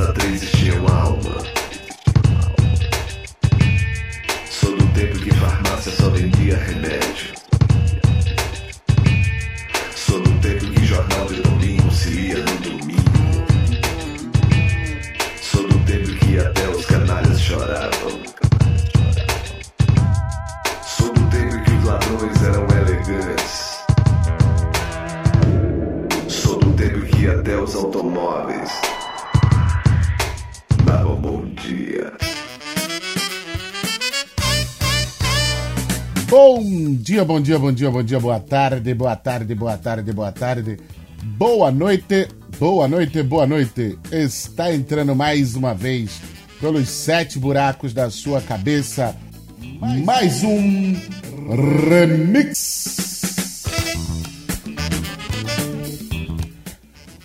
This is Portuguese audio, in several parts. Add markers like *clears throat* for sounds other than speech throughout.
Casa 3 tinham alma. Sou do tempo que farmácia só vendia remédio. Dia, bom dia, bom dia, bom dia, boa tarde, boa tarde, boa tarde, boa tarde, boa noite, boa noite, boa noite. Está entrando mais uma vez pelos sete buracos da sua cabeça mais um remix.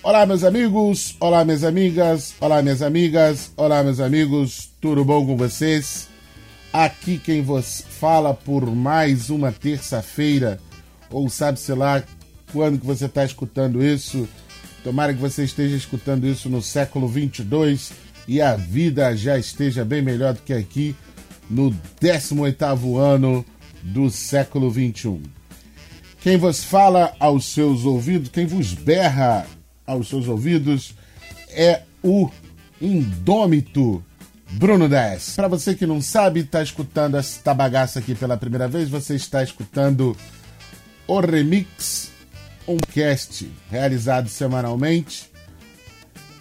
Olá, meus amigos, olá, minhas amigas, olá, minhas amigas, olá, meus amigos, tudo bom com vocês? Aqui quem vos fala por mais uma terça-feira, ou sabe-se lá quando que você está escutando isso. Tomara que você esteja escutando isso no século 22 e a vida já esteja bem melhor do que aqui no 18º ano do século 21. Quem vos fala aos seus ouvidos, quem vos berra aos seus ouvidos é o indômito Bruno 10. Para você que não sabe, está escutando esta bagaça aqui pela primeira vez, você está escutando o Remix, um cast realizado semanalmente.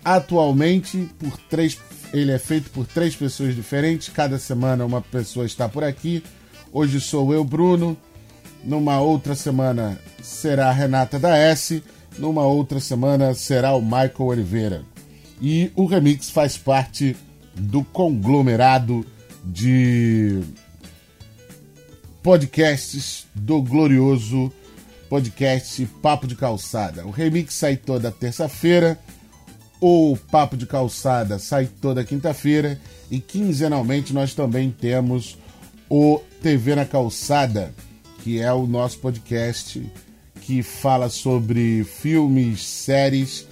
Atualmente, por três, ele é feito por três pessoas diferentes. Cada semana uma pessoa está por aqui. Hoje sou eu, Bruno. Numa outra semana será a Renata da S. Numa outra semana será o Michael Oliveira. E o remix faz parte do conglomerado de podcasts do glorioso podcast Papo de Calçada. O remix sai toda terça-feira, o Papo de Calçada sai toda quinta-feira e quinzenalmente nós também temos o TV na Calçada, que é o nosso podcast que fala sobre filmes, séries,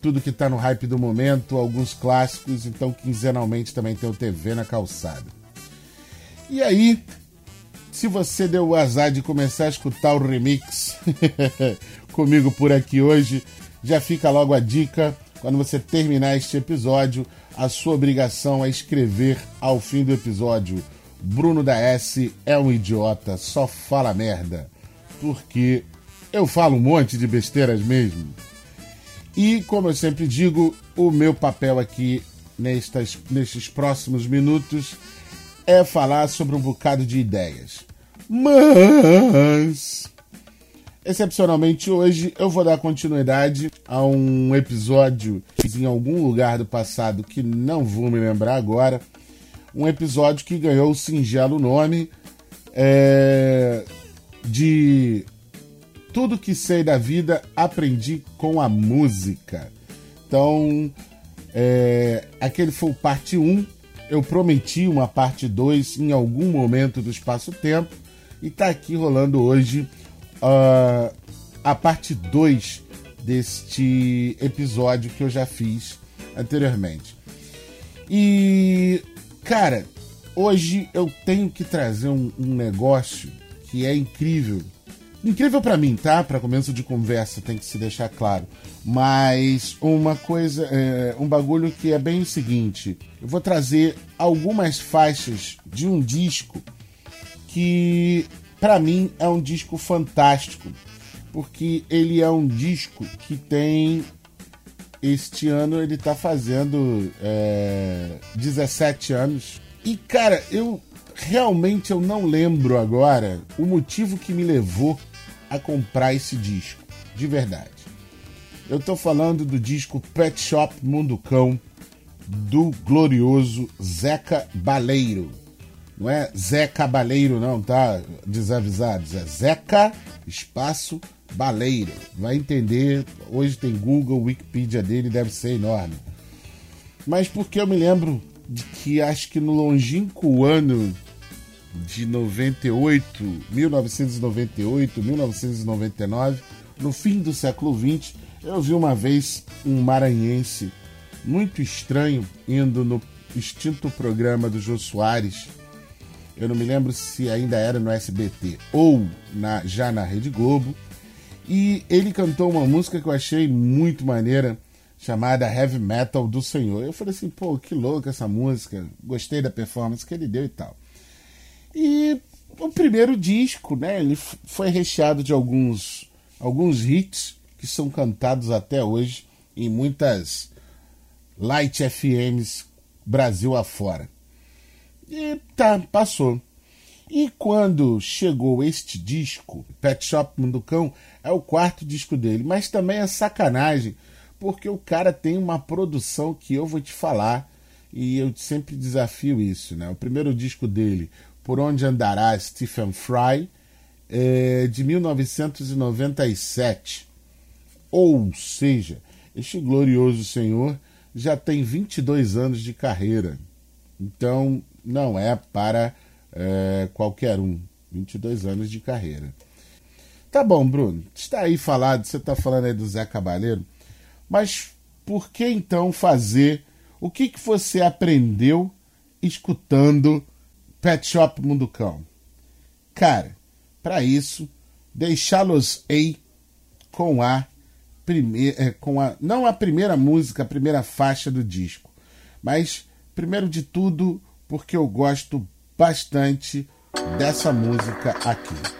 tudo que está no hype do momento, alguns clássicos, então quinzenalmente também tem o TV na calçada. E aí, se você deu o azar de começar a escutar o remix *laughs* comigo por aqui hoje, já fica logo a dica, quando você terminar este episódio, a sua obrigação é escrever ao fim do episódio. Bruno da S é um idiota, só fala merda. Porque eu falo um monte de besteiras mesmo. E, como eu sempre digo, o meu papel aqui nestas, nestes próximos minutos é falar sobre um bocado de ideias. Mas, excepcionalmente hoje, eu vou dar continuidade a um episódio em algum lugar do passado que não vou me lembrar agora. Um episódio que ganhou o singelo nome é, de tudo que sei da vida aprendi com a música. Então, é, aquele foi o parte 1. Eu prometi uma parte 2 em algum momento do espaço-tempo. E tá aqui rolando hoje uh, a parte 2 deste episódio que eu já fiz anteriormente. E, cara, hoje eu tenho que trazer um, um negócio que é incrível incrível para mim, tá? Para começo de conversa, tem que se deixar claro. Mas uma coisa, é, um bagulho que é bem o seguinte: eu vou trazer algumas faixas de um disco que, para mim, é um disco fantástico, porque ele é um disco que tem. Este ano ele tá fazendo é, 17 anos. E, cara, eu realmente eu não lembro agora o motivo que me levou a comprar esse disco, de verdade. Eu tô falando do disco Pet Shop Mundo Cão do glorioso Zeca Baleiro. Não é Zeca Baleiro não, tá? Desavisados, é Zeca espaço Baleiro. Vai entender, hoje tem Google, Wikipedia dele deve ser enorme. Mas porque eu me lembro de que acho que no longínquo ano de 98, 1998, 1999, no fim do século XX, eu vi uma vez um maranhense muito estranho indo no extinto programa do Jô Soares. Eu não me lembro se ainda era no SBT ou na, já na Rede Globo. E ele cantou uma música que eu achei muito maneira, chamada Heavy Metal do Senhor. Eu falei assim, pô, que louca essa música, gostei da performance que ele deu e tal. E o primeiro disco, né, ele foi recheado de alguns, alguns hits que são cantados até hoje em muitas light FMs Brasil afora. E tá, passou. E quando chegou este disco, Pet Shop Munducão, é o quarto disco dele, mas também é sacanagem, porque o cara tem uma produção que eu vou te falar, e eu sempre desafio isso, né? O primeiro disco dele, Por Onde Andará Stephen Fry, é de 1997. Ou seja, este glorioso senhor já tem 22 anos de carreira. Então, não é para é, qualquer um. 22 anos de carreira. Tá bom, Bruno. Está aí falado, você está falando aí do Zé Cabaleiro. Mas por que então fazer? O que, que você aprendeu escutando Pet Shop Munducão? Cara, para isso, deixá-los-ei com a primeira, é, com a não a primeira música, a primeira faixa do disco, mas primeiro de tudo porque eu gosto bastante dessa música aqui.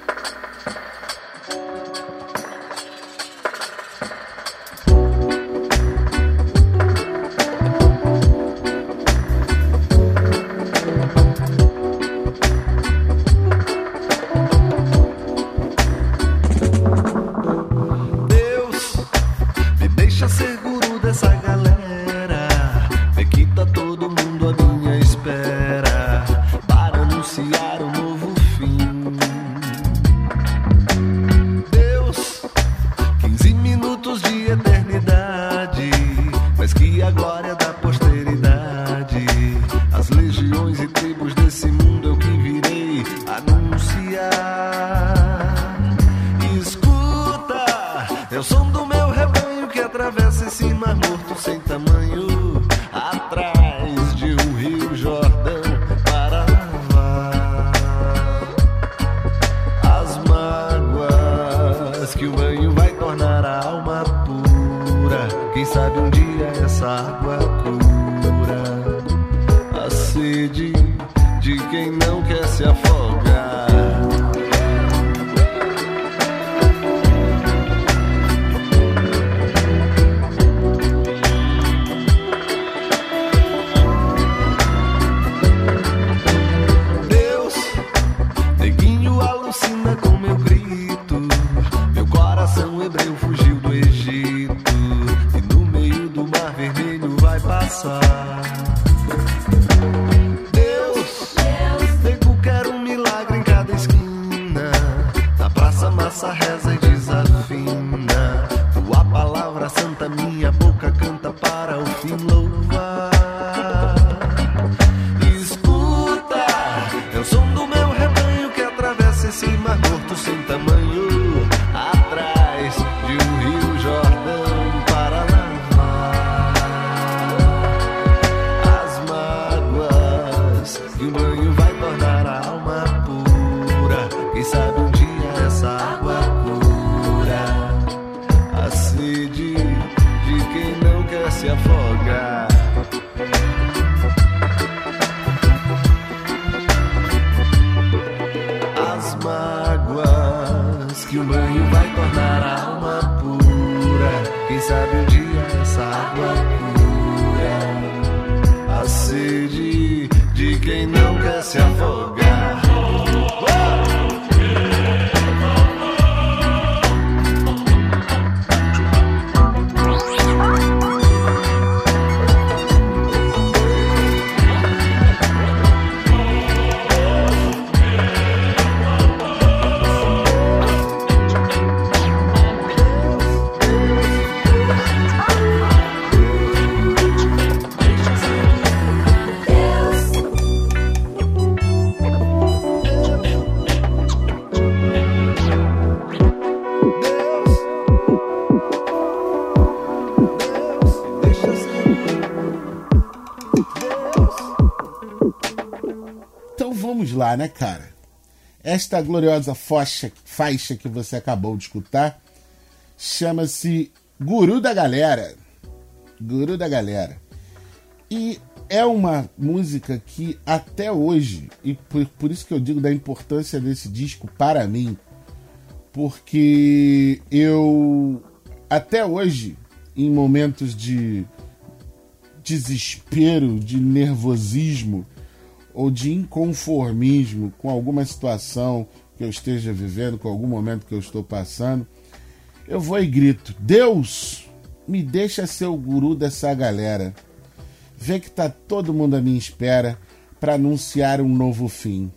sabe dia é água a sede de quem não quer se afogar. Né, cara? Esta gloriosa faixa, faixa que você acabou de escutar chama-se Guru da Galera. Guru da Galera. E é uma música que até hoje, e por, por isso que eu digo da importância desse disco para mim, porque eu até hoje, em momentos de desespero, de nervosismo ou de inconformismo com alguma situação que eu esteja vivendo, com algum momento que eu estou passando, eu vou e grito: Deus, me deixa ser o guru dessa galera. Vê que tá todo mundo à minha espera para anunciar um novo fim.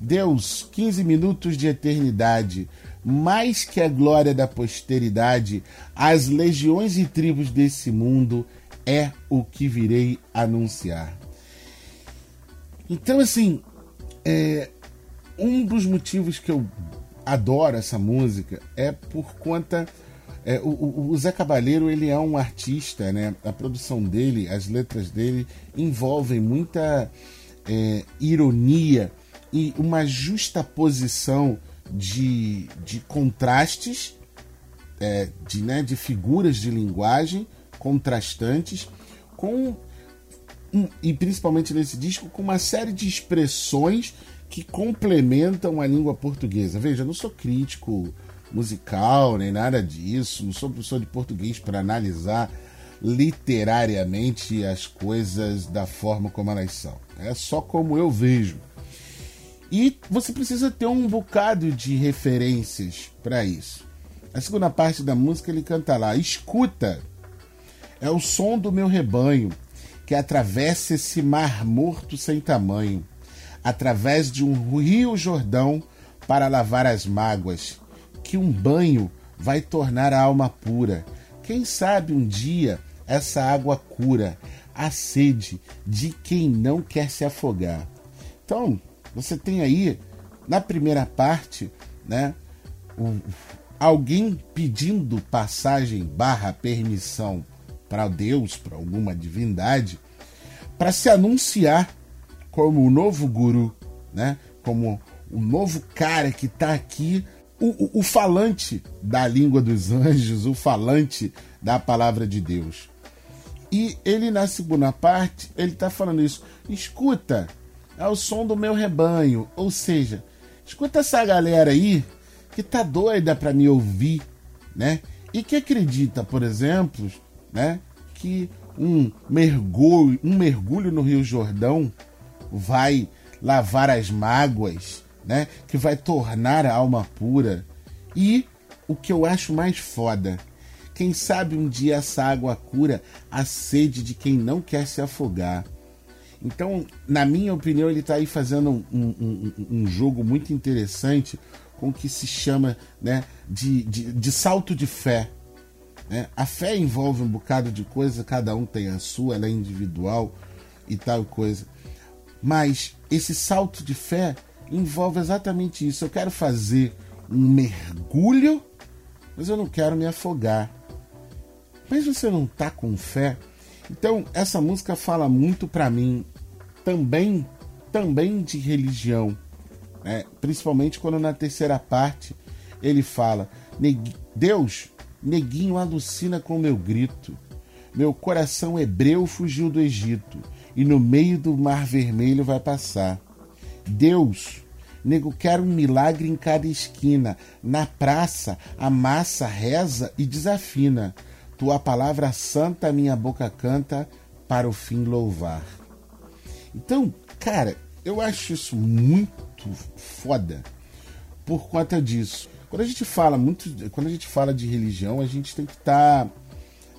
Deus, 15 minutos de eternidade, mais que a glória da posteridade, as legiões e tribos desse mundo é o que virei anunciar. Então, assim, é, um dos motivos que eu adoro essa música é por conta. É, o, o, Zé Cabaleiro ele é um artista, né? A produção dele, as letras dele envolvem muita é, ironia e uma justa posição de, de contrastes, é, de, né, de figuras de linguagem contrastantes, com e principalmente nesse disco, com uma série de expressões que complementam a língua portuguesa. Veja, eu não sou crítico musical nem nada disso, não sou professor de português para analisar literariamente as coisas da forma como elas são. É só como eu vejo. E você precisa ter um bocado de referências para isso. A segunda parte da música ele canta lá: Escuta, é o som do meu rebanho que atravessa esse mar morto sem tamanho, através de um rio Jordão para lavar as mágoas, que um banho vai tornar a alma pura. Quem sabe um dia essa água cura a sede de quem não quer se afogar. Então, você tem aí na primeira parte, né, um, alguém pedindo passagem barra permissão para Deus, para alguma divindade, para se anunciar como o novo guru, né? como o novo cara que está aqui, o, o, o falante da língua dos anjos, o falante da palavra de Deus. E ele, na segunda parte, ele está falando isso. Escuta, é o som do meu rebanho. Ou seja, escuta essa galera aí que tá doida para me ouvir, né? E que acredita, por exemplo, né, que um mergulho, um mergulho no Rio Jordão vai lavar as mágoas, né? Que vai tornar a alma pura. E o que eu acho mais foda, quem sabe um dia essa água cura a sede de quem não quer se afogar. Então, na minha opinião, ele está aí fazendo um, um, um, jogo muito interessante com o que se chama né, de, de, de salto de fé. Né? A fé envolve um bocado de coisa, cada um tem a sua, ela é individual e tal coisa. Mas esse salto de fé envolve exatamente isso. Eu quero fazer um mergulho, mas eu não quero me afogar. Mas você não tá com fé? Então, essa música fala muito para mim também também de religião, né? principalmente quando na terceira parte ele fala: Deus Neguinho alucina com meu grito. Meu coração hebreu fugiu do Egito e no meio do mar vermelho vai passar. Deus, nego quer um milagre em cada esquina. Na praça, a massa reza e desafina. Tua palavra santa minha boca canta para o fim louvar. Então, cara, eu acho isso muito foda por conta disso. Quando a gente fala muito, quando a gente fala de religião, a gente tem que estar tá,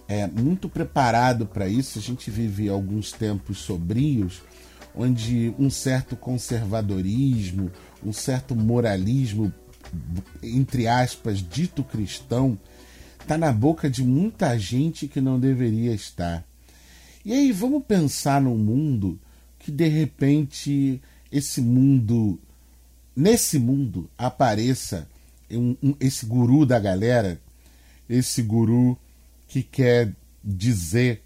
é, muito preparado para isso. A gente vive alguns tempos sobrios, onde um certo conservadorismo, um certo moralismo, entre aspas, dito cristão, está na boca de muita gente que não deveria estar. E aí vamos pensar num mundo que de repente esse mundo, nesse mundo apareça um, um, esse guru da galera, esse guru que quer dizer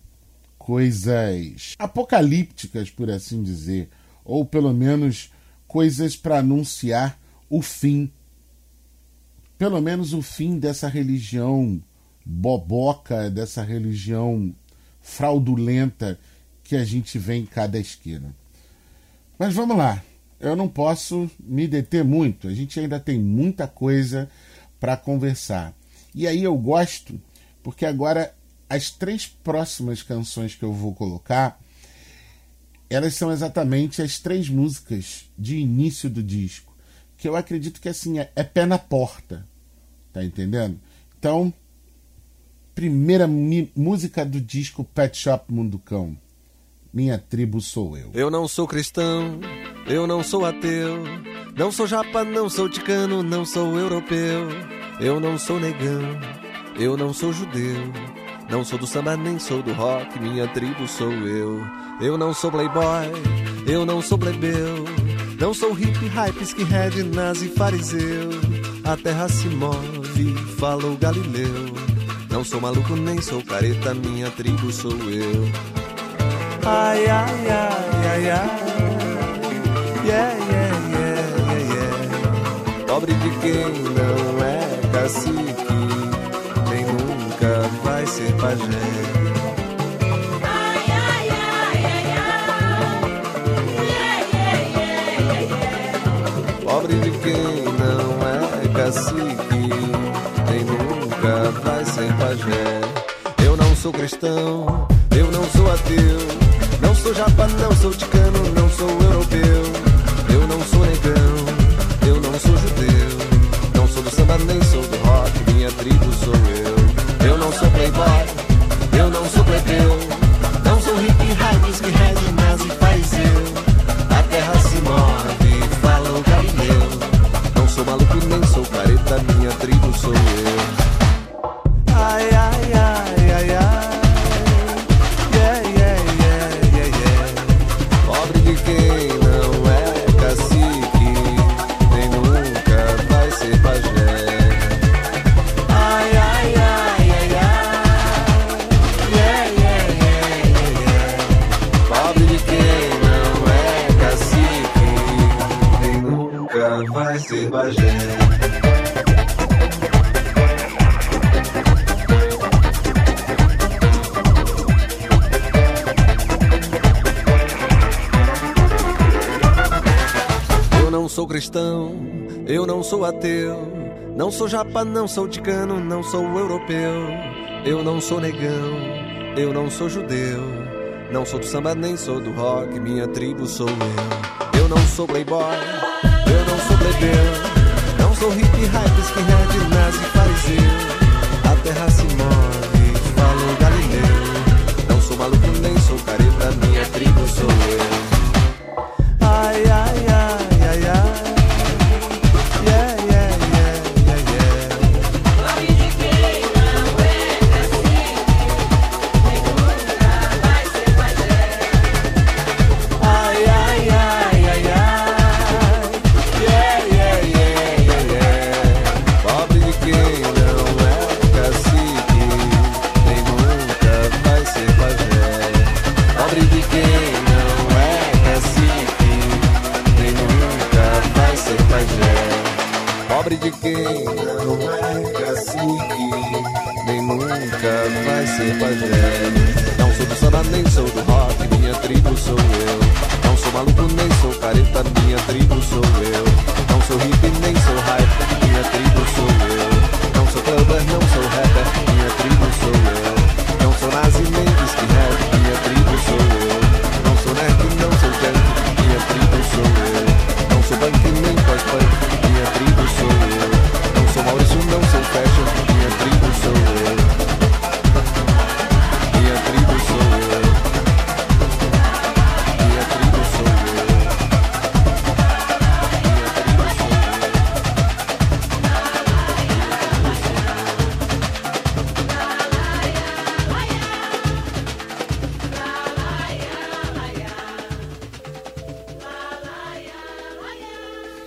coisas apocalípticas, por assim dizer, ou pelo menos coisas para anunciar o fim, pelo menos o fim dessa religião boboca, dessa religião fraudulenta que a gente vê em cada esquina. Mas vamos lá, eu não posso me deter muito, a gente ainda tem muita coisa para conversar. E aí eu gosto, porque agora as três próximas canções que eu vou colocar, elas são exatamente as três músicas de início do disco, que eu acredito que assim é, é pé na porta, tá entendendo? Então, primeira música do disco Pet Shop Munducão. Minha tribo sou eu. Eu não sou cristão, eu não sou ateu, não sou japa, não sou ticano, não sou europeu, eu não sou negão, eu não sou judeu, não sou do samba nem sou do rock, minha tribo sou eu. Eu não sou playboy, eu não sou plebeu, não sou hippie, hype, skinhead, nazi, fariseu. A terra se move, falou Galileu. Não sou maluco nem sou careta, minha tribo sou eu. Ai, ai, ai, ai, ai. Yeah, yeah, yeah, yeah. Pobre de quem não é cacique, nem nunca vai ser pajé. Pobre de quem não é cacique, nem nunca vai ser pajé. Eu não sou cristão, eu não sou ateu. Não sou japa, não sou ticano, sou ateu, não sou japa, não sou ticano, não sou europeu, eu não sou negão, eu não sou judeu, não sou do samba nem sou do rock, minha tribo sou eu. Eu não sou playboy, eu não sou plebeu, não sou hippie, hype, skinhead, nazi, fariseu. A terra se move, falou Galileu, não sou maluco nem sou careta, minha tribo sou eu.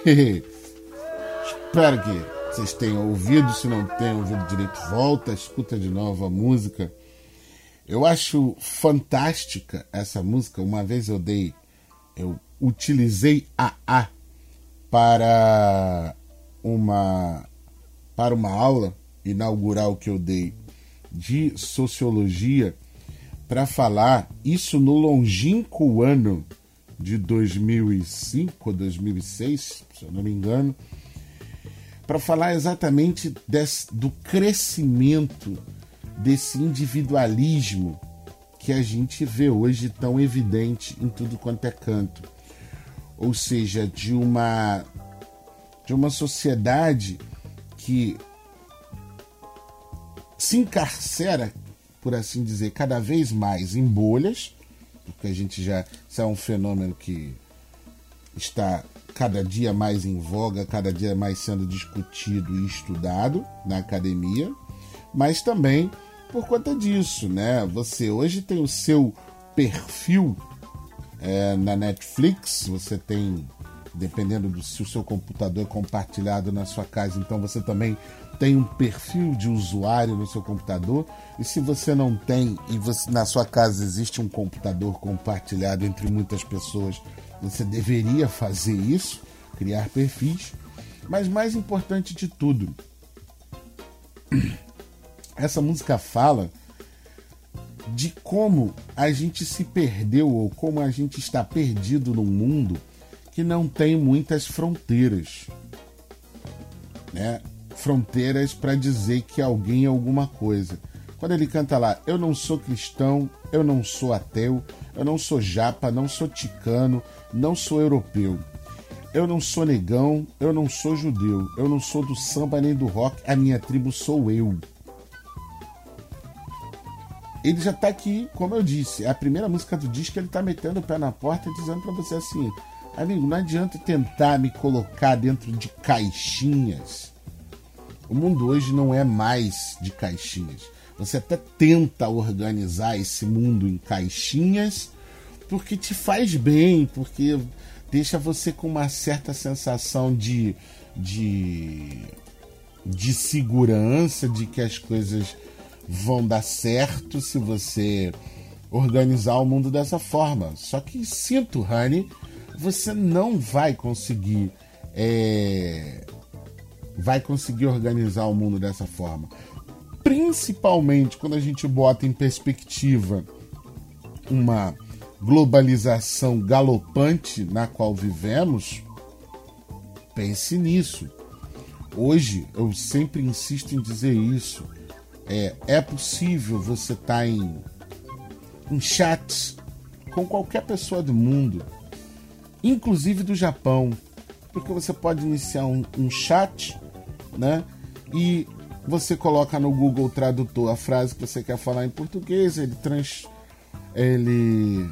*laughs* Espero que vocês tenham ouvido. Se não tenham ouvido direito, volta, escuta de novo a música. Eu acho fantástica essa música. Uma vez eu dei, eu utilizei a A para uma para uma aula inaugural que eu dei de sociologia para falar isso no longínquo ano de 2005 ou 2006, se eu não me engano, para falar exatamente desse, do crescimento desse individualismo que a gente vê hoje tão evidente em tudo quanto é canto. Ou seja, de uma de uma sociedade que se encarcera, por assim dizer, cada vez mais em bolhas, porque a gente já isso é um fenômeno que está cada dia mais em voga, cada dia mais sendo discutido e estudado na academia, mas também por conta disso, né? Você hoje tem o seu perfil é, na Netflix, você tem, dependendo do se o seu computador é compartilhado na sua casa, então você também tem um perfil de usuário no seu computador. E se você não tem e você, na sua casa existe um computador compartilhado entre muitas pessoas, você deveria fazer isso, criar perfis. Mas mais importante de tudo, *clears throat* essa música fala de como a gente se perdeu ou como a gente está perdido num mundo que não tem muitas fronteiras. Né? Fronteiras para dizer que alguém é alguma coisa. Quando ele canta lá, eu não sou cristão, eu não sou ateu, eu não sou japa, não sou ticano, não sou europeu. Eu não sou negão, eu não sou judeu, eu não sou do samba nem do rock, a minha tribo sou eu ele já tá aqui, como eu disse, é a primeira música do disco, ele tá metendo o pé na porta dizendo para você assim: amigo, não adianta tentar me colocar dentro de caixinhas. O mundo hoje não é mais de caixinhas. Você até tenta organizar esse mundo em caixinhas porque te faz bem, porque deixa você com uma certa sensação de, de, de segurança, de que as coisas vão dar certo se você organizar o mundo dessa forma. Só que sinto, Honey, você não vai conseguir é, vai conseguir organizar o mundo dessa forma. Principalmente quando a gente bota em perspectiva uma globalização galopante na qual vivemos, pense nisso. Hoje eu sempre insisto em dizer isso é, é possível você estar tá em, em chats com qualquer pessoa do mundo, inclusive do Japão, porque você pode iniciar um, um chat, né? E você coloca no Google Tradutor a frase que você quer falar em português, ele trans, ele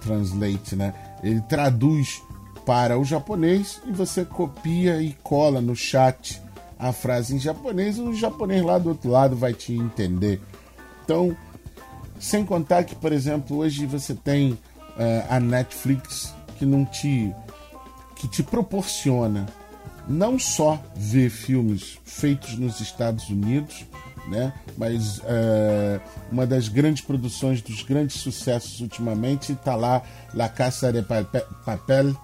translate, né? Ele traduz para o japonês e você copia e cola no chat a frase em japonês, o japonês lá do outro lado vai te entender. Então, sem contar que, por exemplo, hoje você tem uh, a Netflix que não te que te proporciona não só ver filmes feitos nos Estados Unidos, né, mas uh, uma das grandes produções dos grandes sucessos ultimamente está lá La Casa de Papel,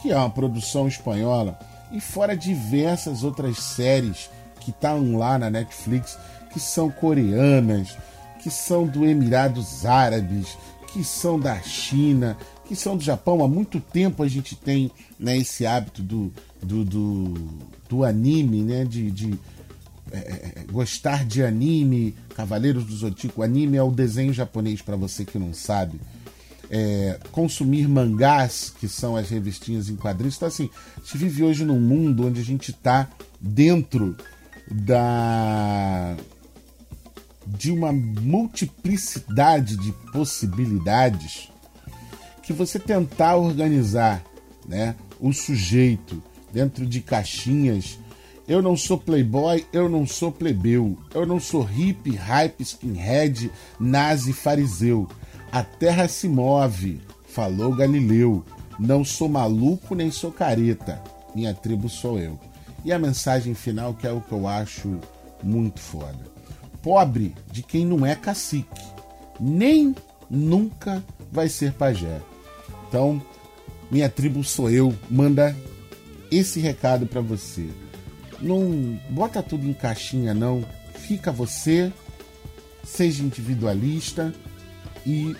que é uma produção espanhola. E fora diversas outras séries que estão lá na Netflix, que são coreanas, que são do Emirados Árabes, que são da China, que são do Japão. Há muito tempo a gente tem né, esse hábito do, do, do, do anime, né, de, de é, é, é gostar de anime, Cavaleiros do Zodíaco. Anime é o desenho japonês, para você que não sabe é, consumir mangás, que são as revistinhas em quadrinhos. Então, assim, a gente vive hoje num mundo onde a gente está dentro da de uma multiplicidade de possibilidades que você tentar organizar né, o sujeito dentro de caixinhas. Eu não sou playboy, eu não sou plebeu, eu não sou hippie, hype, skinhead, nazi, fariseu. A terra se move, falou Galileu. Não sou maluco nem sou careta. Minha tribo sou eu. E a mensagem final, que é o que eu acho muito foda. Pobre de quem não é cacique, nem nunca vai ser pajé. Então, minha tribo sou eu, manda esse recado para você. Não bota tudo em caixinha, não. Fica você, seja individualista e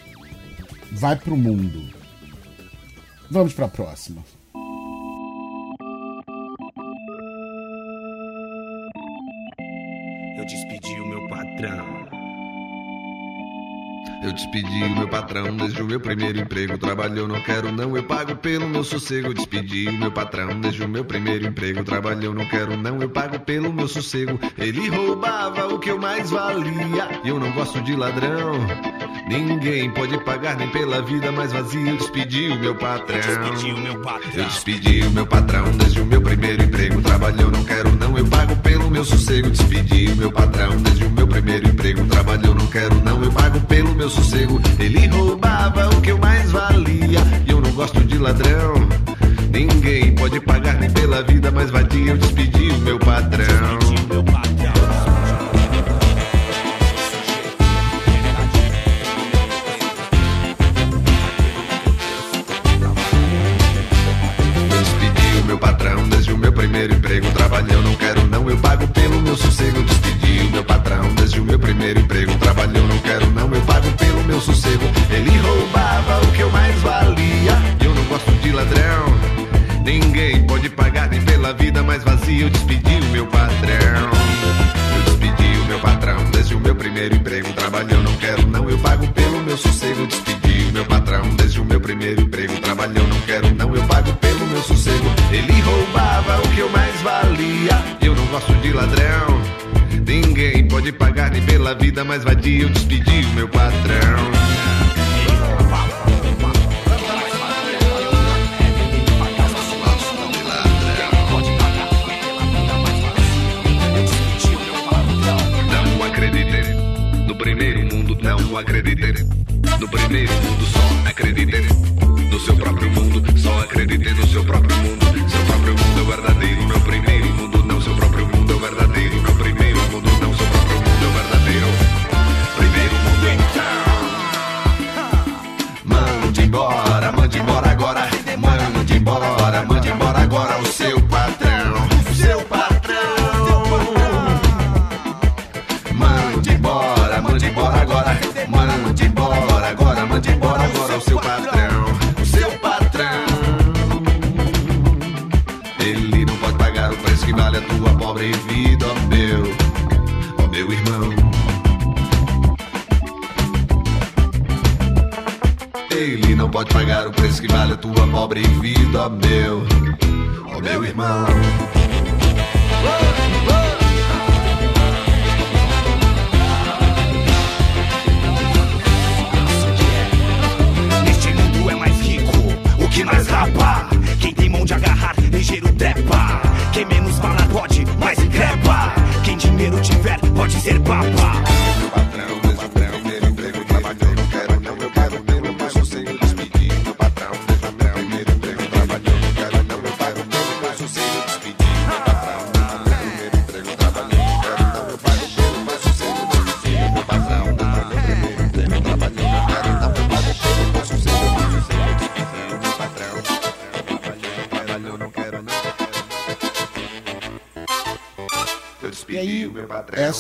vai pro mundo. Vamos para a próxima. Eu despedi o meu patrão desde o meu primeiro emprego. Trabalhou, não quero, não, eu pago pelo meu sossego. Eu despedi o meu patrão desde o meu primeiro emprego. Trabalhou, não quero, não, eu pago pelo meu sossego. Ele roubava o que eu mais valia. E eu não gosto de ladrão. Ninguém pode pagar nem pela vida mais vazia. Eu despedi o meu patrão. Despedi o meu patrão. Eu despedi o meu patrão desde o meu primeiro emprego. Trabalhou, não quero, não, eu pago pelo meu sossego. Despedi o meu patrão desde o meu primeiro emprego. Trabalhou, não quero, não, eu pago pelo meu sossego. Ele roubava o que eu mais valia. E eu não gosto de ladrão. Ninguém pode pagar nem pela vida mais vadia. Eu despedi o meu patrão. Eu pago pelo meu sossego. Despedi o meu patrão desde o meu primeiro emprego. Trabalhou, não pela vida mais vadia. Eu despedi o meu patrão. Pobre vida, meu, ó meu irmão.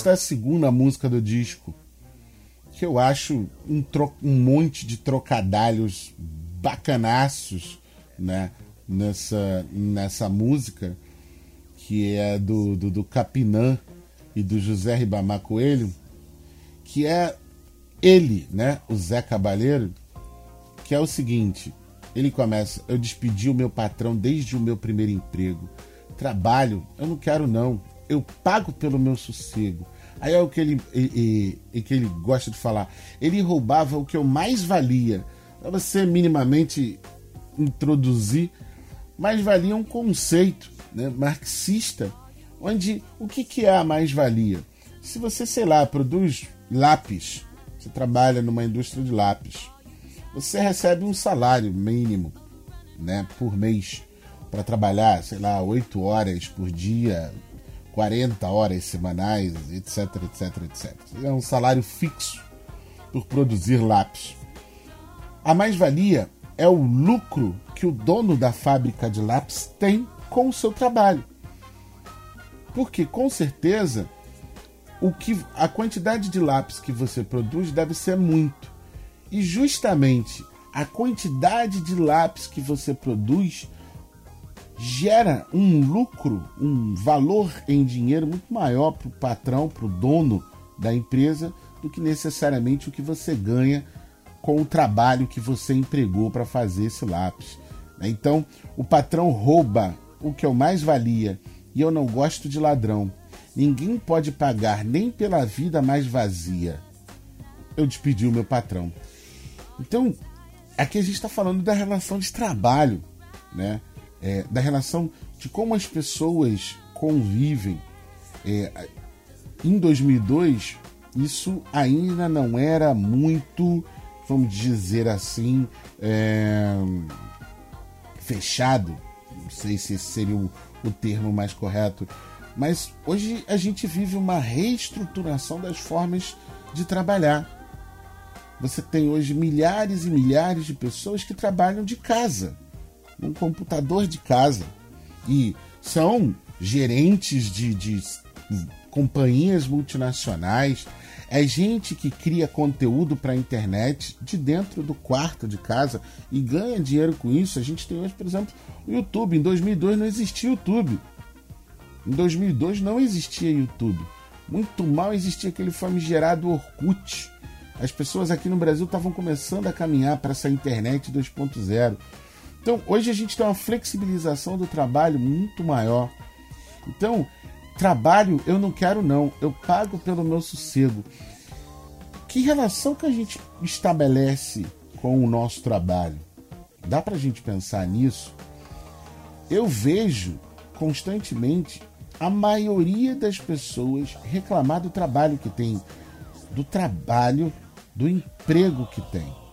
É a segunda música do disco, que eu acho um, tro- um monte de trocadalhos bacanaços né, nessa, nessa música, que é do, do, do Capinã e do José Ribamar Coelho, que é ele, né, o Zé Cabaleiro, que é o seguinte: ele começa, eu despedi o meu patrão desde o meu primeiro emprego. Trabalho, eu não quero não. Eu pago pelo meu sossego. Aí é o que ele, e, e- e que ele gosta de falar. Ele roubava o que eu mais valia. Para você minimamente introduzir, mais valia um conceito né, marxista, onde o que, que é a mais-valia? Se você, sei lá, produz lápis, você trabalha numa indústria de lápis, você recebe um salário mínimo né, por mês para trabalhar, sei lá, 8 horas por dia, 40 horas semanais, etc, etc, etc. É um salário fixo por produzir lápis. A mais-valia é o lucro que o dono da fábrica de lápis tem com o seu trabalho. Porque com certeza o que a quantidade de lápis que você produz deve ser muito. E justamente a quantidade de lápis que você produz gera um lucro, um valor em dinheiro muito maior para o patrão, para o dono da empresa, do que necessariamente o que você ganha com o trabalho que você empregou para fazer esse lápis. né? Então, o patrão rouba o que eu mais valia e eu não gosto de ladrão. Ninguém pode pagar nem pela vida mais vazia. Eu despedi o meu patrão. Então, aqui a gente está falando da relação de trabalho, né? É, da relação de como as pessoas convivem. É, em 2002, isso ainda não era muito, vamos dizer assim, é, fechado. Não sei se seria o, o termo mais correto. Mas hoje a gente vive uma reestruturação das formas de trabalhar. Você tem hoje milhares e milhares de pessoas que trabalham de casa, num computador de casa. E são gerentes de, de companhias multinacionais, é gente que cria conteúdo para a internet de dentro do quarto de casa e ganha dinheiro com isso. A gente tem hoje, por exemplo, o YouTube. Em 2002 não existia YouTube. Em 2002 não existia YouTube. Muito mal existia aquele famigerado Orkut. As pessoas aqui no Brasil estavam começando a caminhar para essa internet 2.0. Então, hoje a gente tem uma flexibilização do trabalho muito maior. Então, trabalho eu não quero não, eu pago pelo meu sossego. Que relação que a gente estabelece com o nosso trabalho? Dá pra gente pensar nisso? Eu vejo constantemente a maioria das pessoas reclamar do trabalho que tem, do trabalho, do emprego que tem.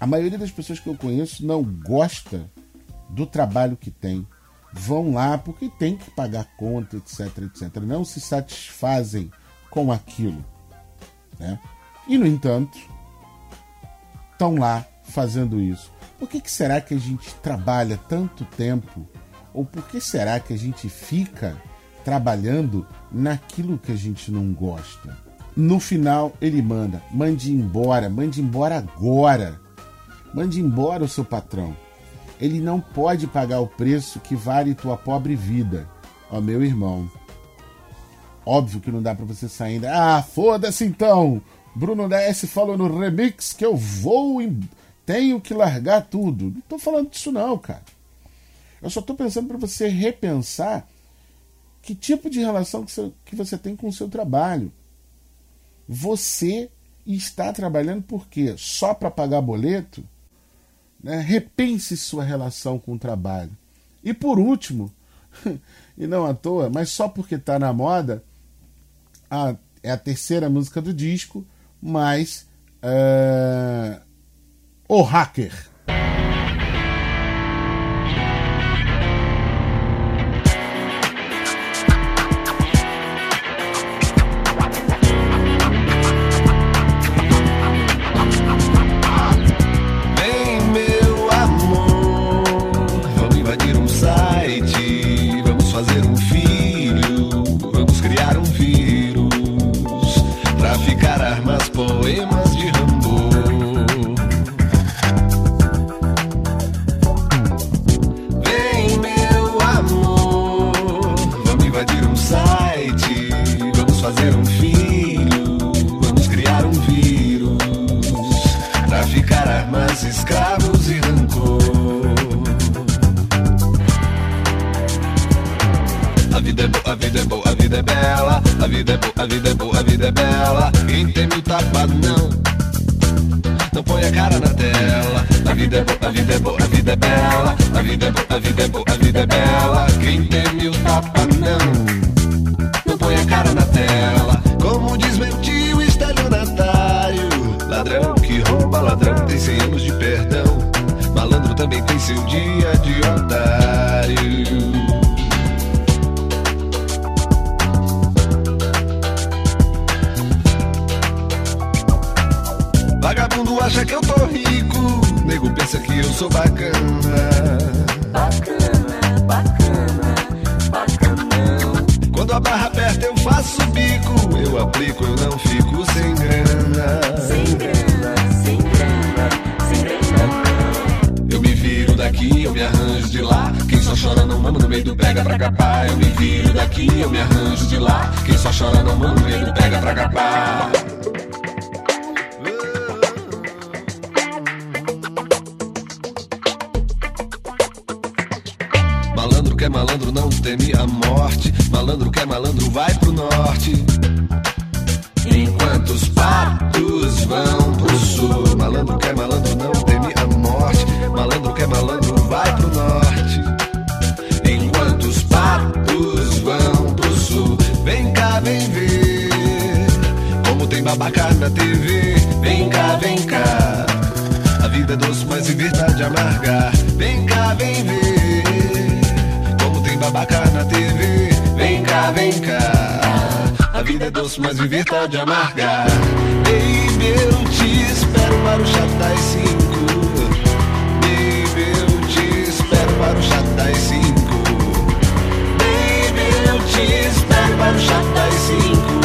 A maioria das pessoas que eu conheço não gosta do trabalho que tem. Vão lá porque tem que pagar conta, etc, etc. Não se satisfazem com aquilo. Né? E, no entanto, estão lá fazendo isso. Por que, que será que a gente trabalha tanto tempo? Ou por que será que a gente fica trabalhando naquilo que a gente não gosta? No final, ele manda: mande embora, mande embora agora. Mande embora o seu patrão. Ele não pode pagar o preço que vale tua pobre vida, ó meu irmão. Óbvio que não dá pra você sair ainda. Ah, foda-se então! Bruno DS falou no remix que eu vou e tenho que largar tudo. Não tô falando disso não, cara. Eu só tô pensando para você repensar que tipo de relação que você, que você tem com o seu trabalho. Você está trabalhando por quê? Só para pagar boleto? Né? Repense sua relação com o trabalho. E por último, *laughs* e não à toa, mas só porque está na moda, a, é a terceira música do disco, mas uh, o hacker. Vida é boa, a vida é boa, a vida é bela. Quem tem mil tapa não, não põe a cara na tela. A vida é boa, a vida é boa, a vida é bela. A vida é boa, a vida é boa, a vida é bela. Quem tem mil tapa não, não põe a cara na tela. Como diz meu tio estelionatário, ladrão que rouba, ladrão tem 100 anos de perdão. Malandro também tem seu dia de otário. Acha que eu tô rico, nego pensa que eu sou bacana. Bacana, bacana, bacanão. Quando a barra aperta eu faço bico, eu aplico, eu não fico sem grana. Sem grana, sem grana, sem grana. Eu me viro daqui, eu me arranjo de lá. Quem só chora não mama no meio do pega pra capar. Eu me viro daqui, eu me arranjo de lá. Quem só chora não mama no meio do pega pra capar. Que é malandro não teme a morte. Malandro que é malandro vai pro norte. Enquanto os patos vão pro sul. Malandro que é malandro não teme a morte. Malandro que é malandro vai pro norte. Enquanto os patos vão pro sul. Vem cá, vem ver. Como tem babaca na TV. Vem cá, vem cá. A vida é doce, mas em verdade amarga. Vem cá, vem ver. TV. Vem cá, vem cá. A vida é doce, mas viver tá de amarga. Baby, eu te espero para o chá das cinco. Baby, eu te espero para o chá das cinco. Baby, eu te espero para o chá das cinco.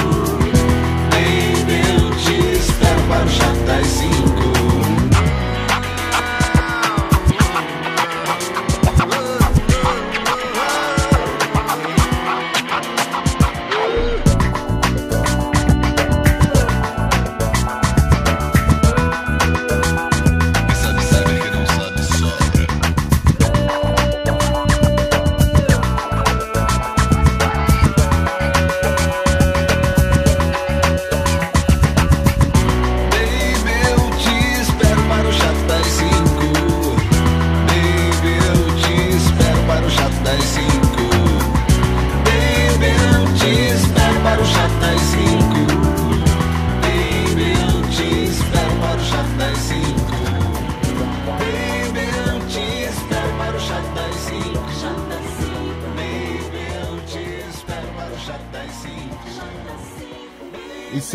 Baby, eu te espero para o chá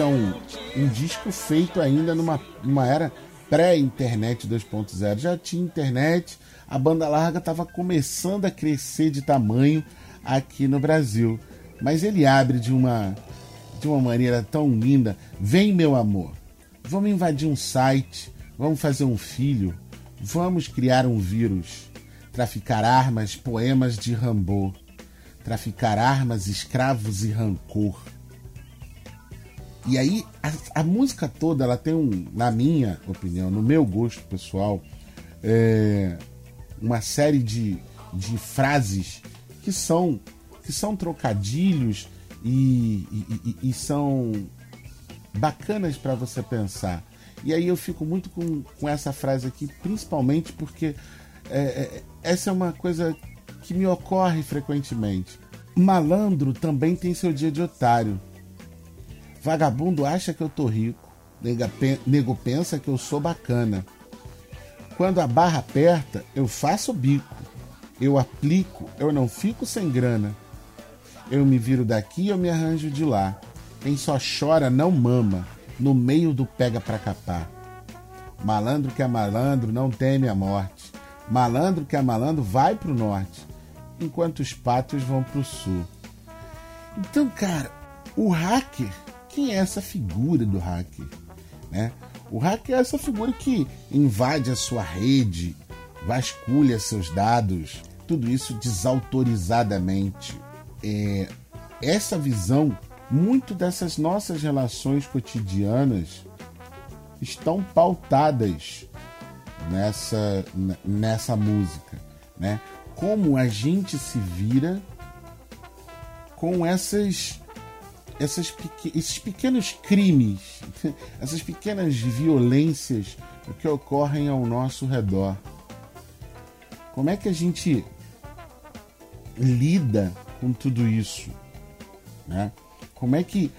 Um, um disco feito ainda numa, numa era pré-internet 2.0. Já tinha internet, a banda larga estava começando a crescer de tamanho aqui no Brasil. Mas ele abre de uma, de uma maneira tão linda. Vem, meu amor, vamos invadir um site, vamos fazer um filho, vamos criar um vírus, traficar armas, poemas de Rambo, traficar armas, escravos e rancor. E aí, a, a música toda, ela tem um, na minha opinião, no meu gosto pessoal, é, uma série de, de frases que são, que são trocadilhos e, e- e- e são bacanas para você pensar. E aí eu fico muito com, com essa frase aqui, principalmente porque é, é, essa é uma coisa que me ocorre frequentemente. Malandro também tem seu dia de otário. Vagabundo acha que eu tô rico. Nego pensa que eu sou bacana. Quando a barra aperta, eu faço bico. Eu aplico, eu não fico sem grana. Eu me viro daqui, eu me arranjo de lá. Quem só chora não mama. No meio do pega pra capar. Malandro que é malandro não teme a morte. Malandro que é malandro vai pro norte. Enquanto os patos vão pro sul. Então, cara, o hacker, quem é essa figura do hacker? Né? O hacker é essa figura que invade a sua rede, vasculha seus dados, tudo isso desautorizadamente. É, essa visão, muito dessas nossas relações cotidianas estão pautadas nessa, nessa música, né? Como a gente se vira com essas, essas esses pequenos crimes, *laughs* essas pequenas violências que ocorrem ao nosso redor. Como é que a gente lida com tudo isso? Né? Como é que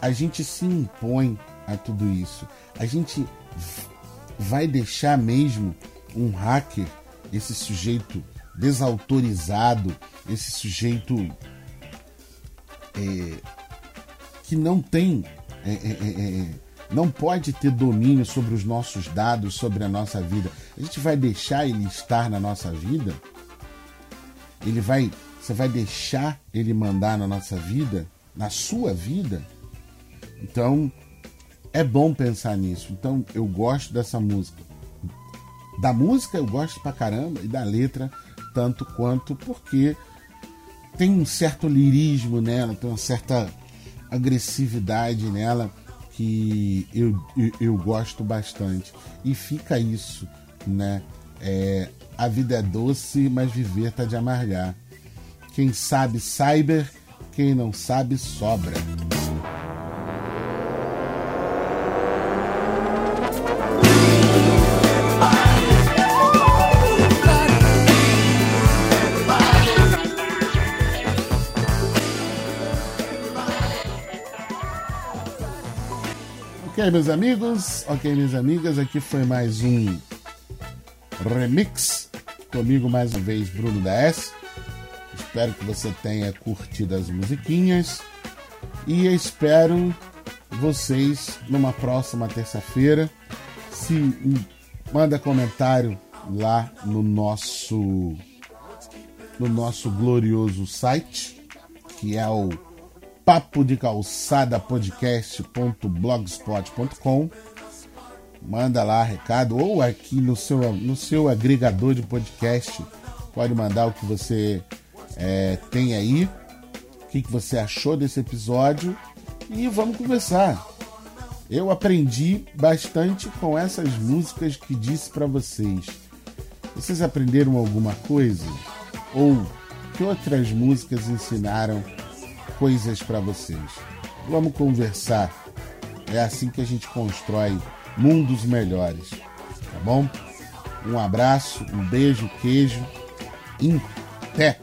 a gente se impõe a tudo isso? A gente vai deixar mesmo um hacker, esse sujeito desautorizado, esse sujeito é, que não tem, é, é, é, é, não pode ter domínio sobre os nossos dados, sobre a nossa vida. A gente vai deixar ele estar na nossa vida? ele vai, você vai deixar ele mandar na nossa vida, na sua vida? Então, é bom pensar nisso. Então, eu gosto dessa música. Da música eu gosto pra caramba e da letra tanto quanto porque tem um certo lirismo nela, tem uma certa agressividade nela que eu, eu, eu gosto bastante. E fica isso, né? É, a vida é doce, mas viver tá de amargar. Quem sabe, cyber, quem não sabe, sobra. Ok, meus amigos, ok, minhas amigas, aqui foi mais um remix. Comigo mais uma vez, Bruno da S. Espero que você tenha curtido as musiquinhas e espero vocês numa próxima terça-feira. Se manda comentário lá no nosso no nosso glorioso site, que é o papo de calçada podcast.blogspot.com. Manda lá recado ou aqui no seu, no seu agregador de podcast. Pode mandar o que você é, tem aí, o que, que você achou desse episódio e vamos conversar. Eu aprendi bastante com essas músicas que disse para vocês. Vocês aprenderam alguma coisa? Ou que outras músicas ensinaram coisas para vocês? Vamos conversar. É assim que a gente constrói mundos melhores, tá bom? Um abraço, um beijo, queijo. Em pé.